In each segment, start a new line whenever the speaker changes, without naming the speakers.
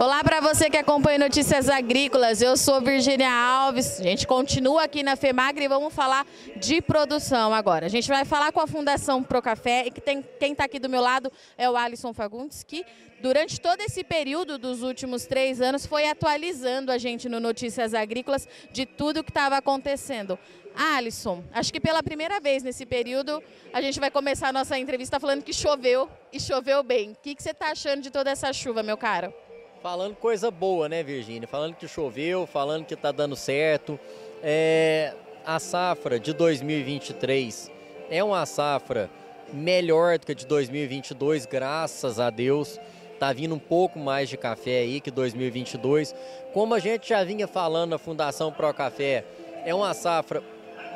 Olá para você que acompanha Notícias Agrícolas. Eu sou Virgínia Alves. A gente continua aqui na FEMAGRE e vamos falar de produção agora. A gente vai falar com a Fundação Pro Café e que tem, quem está aqui do meu lado é o Alisson Fagundes, que durante todo esse período dos últimos três anos foi atualizando a gente no Notícias Agrícolas de tudo que estava acontecendo. Alisson, acho que pela primeira vez nesse período a gente vai começar a nossa entrevista falando que choveu e choveu bem. O que, que você está achando de toda essa chuva, meu caro?
Falando coisa boa, né, Virgínia? Falando que choveu, falando que está dando certo. É, a safra de 2023 é uma safra melhor do que a de 2022, graças a Deus. Tá vindo um pouco mais de café aí que 2022. Como a gente já vinha falando na Fundação Pro Café, é uma safra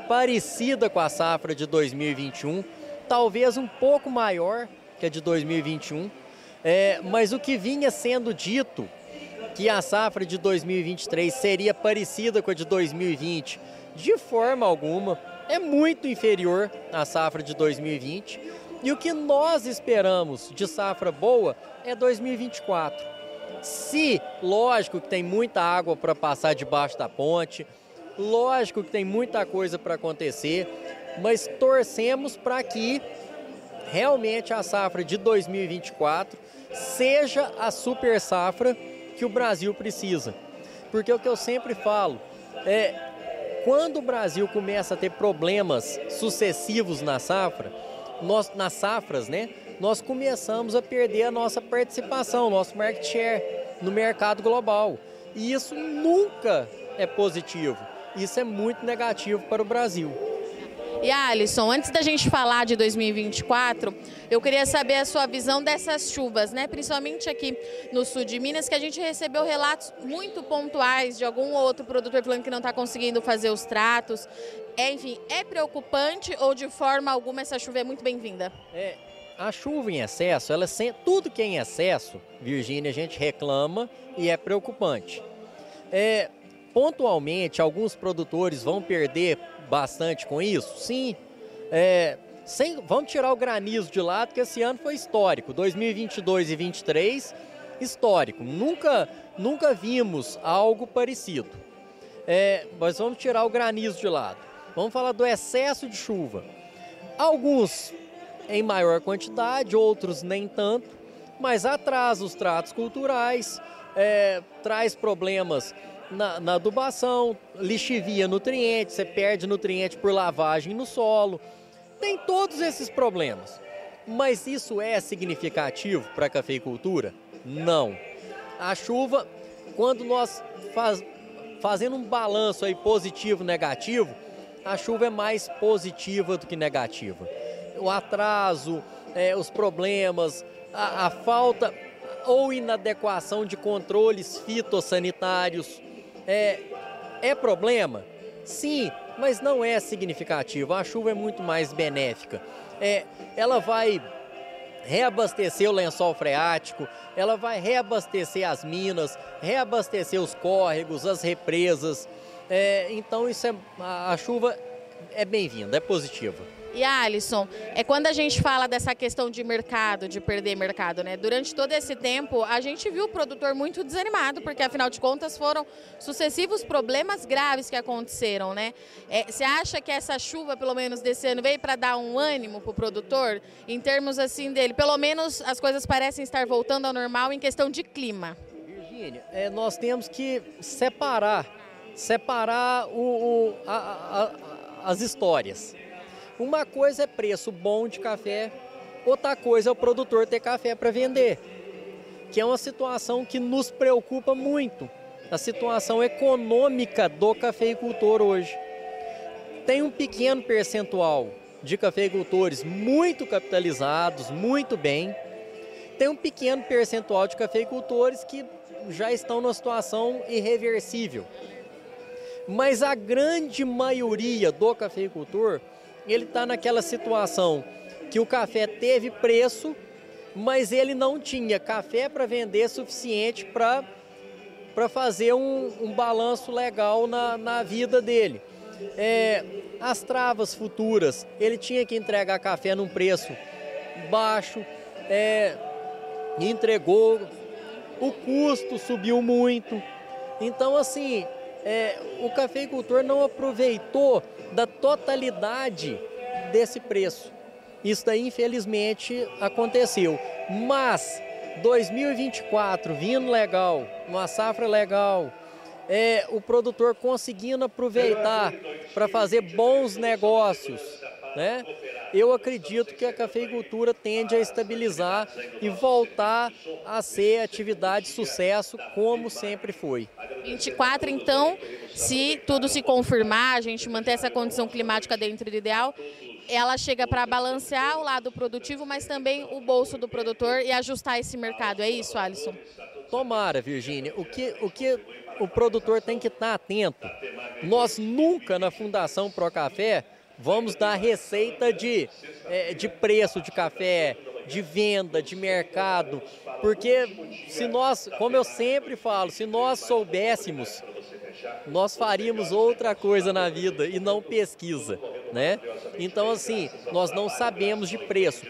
parecida com a safra de 2021, talvez um pouco maior que a de 2021 é, mas o que vinha sendo dito, que a safra de 2023 seria parecida com a de 2020, de forma alguma, é muito inferior à safra de 2020. E o que nós esperamos de safra boa é 2024. Se, lógico que tem muita água para passar debaixo da ponte, lógico que tem muita coisa para acontecer, mas torcemos para que realmente a safra de 2024 seja a super safra que o Brasil precisa. Porque o que eu sempre falo é quando o Brasil começa a ter problemas sucessivos na safra, nós, nas safras, né, nós começamos a perder a nossa participação, nosso market share no mercado global. E isso nunca é positivo. Isso é muito negativo para o Brasil.
E Alisson, antes da gente falar de 2024, eu queria saber a sua visão dessas chuvas, né? Principalmente aqui no sul de Minas, que a gente recebeu relatos muito pontuais de algum outro produtor falando que não está conseguindo fazer os tratos. É, enfim, é preocupante ou de forma alguma essa chuva é muito bem-vinda?
É, a chuva em excesso, ela tudo que é em excesso, Virgínia, a gente reclama e é preocupante. É, pontualmente, alguns produtores vão perder bastante com isso? Sim. É, sem, vamos tirar o granizo de lado, porque esse ano foi histórico. 2022 e 2023, histórico. Nunca, nunca vimos algo parecido. É, mas vamos tirar o granizo de lado. Vamos falar do excesso de chuva. Alguns em maior quantidade, outros nem tanto, mas atrasa os tratos culturais, é, traz problemas na, na adubação, lixivia nutrientes, você perde nutriente por lavagem no solo. Tem todos esses problemas. Mas isso é significativo para a cafeicultura? Não. A chuva, quando nós faz, fazendo um balanço aí positivo negativo, a chuva é mais positiva do que negativa. O atraso, é, os problemas, a, a falta ou inadequação de controles fitossanitários, é, é problema? Sim, mas não é significativo. A chuva é muito mais benéfica. É, ela vai reabastecer o lençol freático, ela vai reabastecer as minas, reabastecer os córregos, as represas. É, então isso é, a, a chuva é bem-vinda, é positiva.
E Alisson, é quando a gente fala dessa questão de mercado, de perder mercado, né? Durante todo esse tempo, a gente viu o produtor muito desanimado, porque afinal de contas foram sucessivos problemas graves que aconteceram, né? É, você acha que essa chuva, pelo menos desse ano, veio para dar um ânimo para o produtor, em termos assim dele? Pelo menos as coisas parecem estar voltando ao normal em questão de clima.
Virgínia, é, nós temos que separar, separar o, o a, a, as histórias. Uma coisa é preço bom de café, outra coisa é o produtor ter café para vender, que é uma situação que nos preocupa muito, a situação econômica do cafeicultor hoje. Tem um pequeno percentual de cafeicultores muito capitalizados, muito bem. Tem um pequeno percentual de cafeicultores que já estão numa situação irreversível. Mas a grande maioria do cafeicultor ele está naquela situação que o café teve preço, mas ele não tinha café para vender suficiente para para fazer um, um, balanço legal na, na vida dele. É, as travas futuras, ele tinha que entregar café num preço baixo, é, entregou o custo subiu muito. Então, assim, é, o cafeicultor não aproveitou da totalidade desse preço. Isso daí, infelizmente, aconteceu. Mas 2024 vindo legal, uma safra legal, é, o produtor conseguindo aproveitar para fazer bons negócios, né? Eu acredito que a cafeicultura tende a estabilizar e voltar a ser atividade de sucesso como sempre foi.
24, então, se tudo se confirmar, a gente manter essa condição climática dentro do ideal, ela chega para balancear o lado produtivo, mas também o bolso do produtor e ajustar esse mercado. É isso, Alisson?
Tomara, Virgínia. O que, o que o produtor tem que estar atento? Nós nunca na Fundação Pro Café vamos dar receita de, é, de preço de café, de venda, de mercado, porque se nós, como eu sempre falo, se nós soubéssemos, nós faríamos outra coisa na vida e não pesquisa, né? Então assim, nós não sabemos de preço.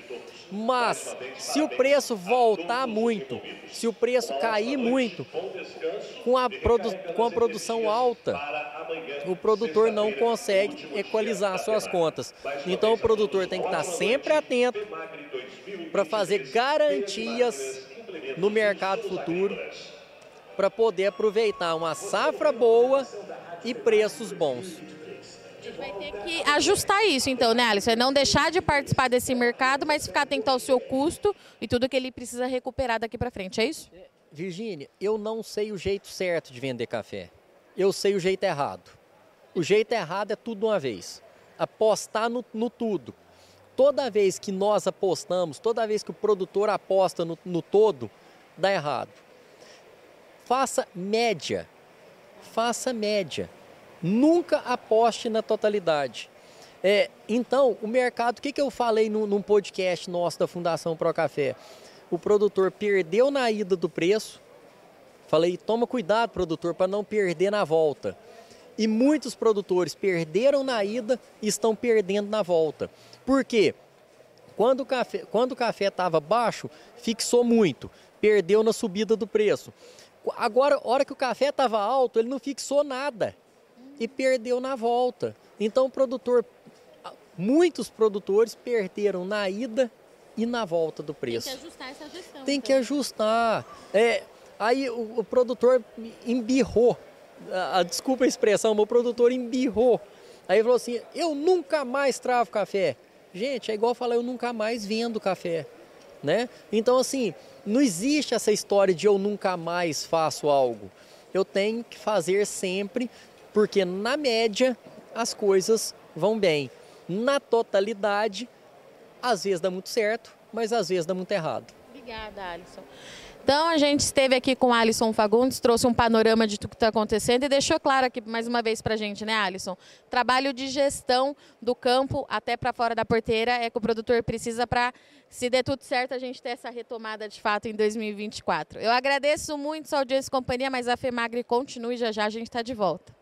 Mas se o preço voltar muito, se o preço cair muito, com a, produ com a produção alta, o produtor não consegue equalizar suas contas. Então o produtor tem que estar sempre atento para fazer garantias no mercado futuro para poder aproveitar uma safra boa e preços bons.
Vai ter que ajustar isso, então, né, Alisson? É não deixar de participar desse mercado, mas ficar atento ao seu custo e tudo que ele precisa recuperar daqui para frente, é isso?
Virgínia, eu não sei o jeito certo de vender café. Eu sei o jeito errado. O jeito errado é tudo uma vez. Apostar no, no tudo. Toda vez que nós apostamos, toda vez que o produtor aposta no, no todo, dá errado. Faça média. Faça média. Nunca aposte na totalidade. É, então, o mercado, o que, que eu falei no, num podcast nosso da Fundação Pro Café? O produtor perdeu na ida do preço. Falei, toma cuidado, produtor, para não perder na volta. E muitos produtores perderam na ida e estão perdendo na volta. Por quê? Quando o café quando o café estava baixo, fixou muito, perdeu na subida do preço. Agora, a hora que o café estava alto, ele não fixou nada e perdeu na volta. Então o produtor, muitos produtores perderam na ida e na volta do preço.
Tem que ajustar essa gestão.
Tem então. que ajustar. É, aí o, o produtor embirrou, a, a, desculpa a expressão, mas o produtor embirrou. Aí falou assim, eu nunca mais travo café. Gente, é igual falar, eu nunca mais vendo café. Né? Então assim, não existe essa história de eu nunca mais faço algo. Eu tenho que fazer sempre porque na média as coisas vão bem. Na totalidade, às vezes dá muito certo, mas às vezes dá muito errado.
Obrigada, Alisson. Então a gente esteve aqui com Alisson Fagundes, trouxe um panorama de tudo que está acontecendo e deixou claro aqui mais uma vez para a gente, né, Alisson? Trabalho de gestão do campo até para fora da porteira é que o produtor precisa para, se der tudo certo, a gente ter essa retomada de fato em 2024. Eu agradeço muito sua audiência e companhia, mas a FEMAGRE continue já já, a gente está de volta.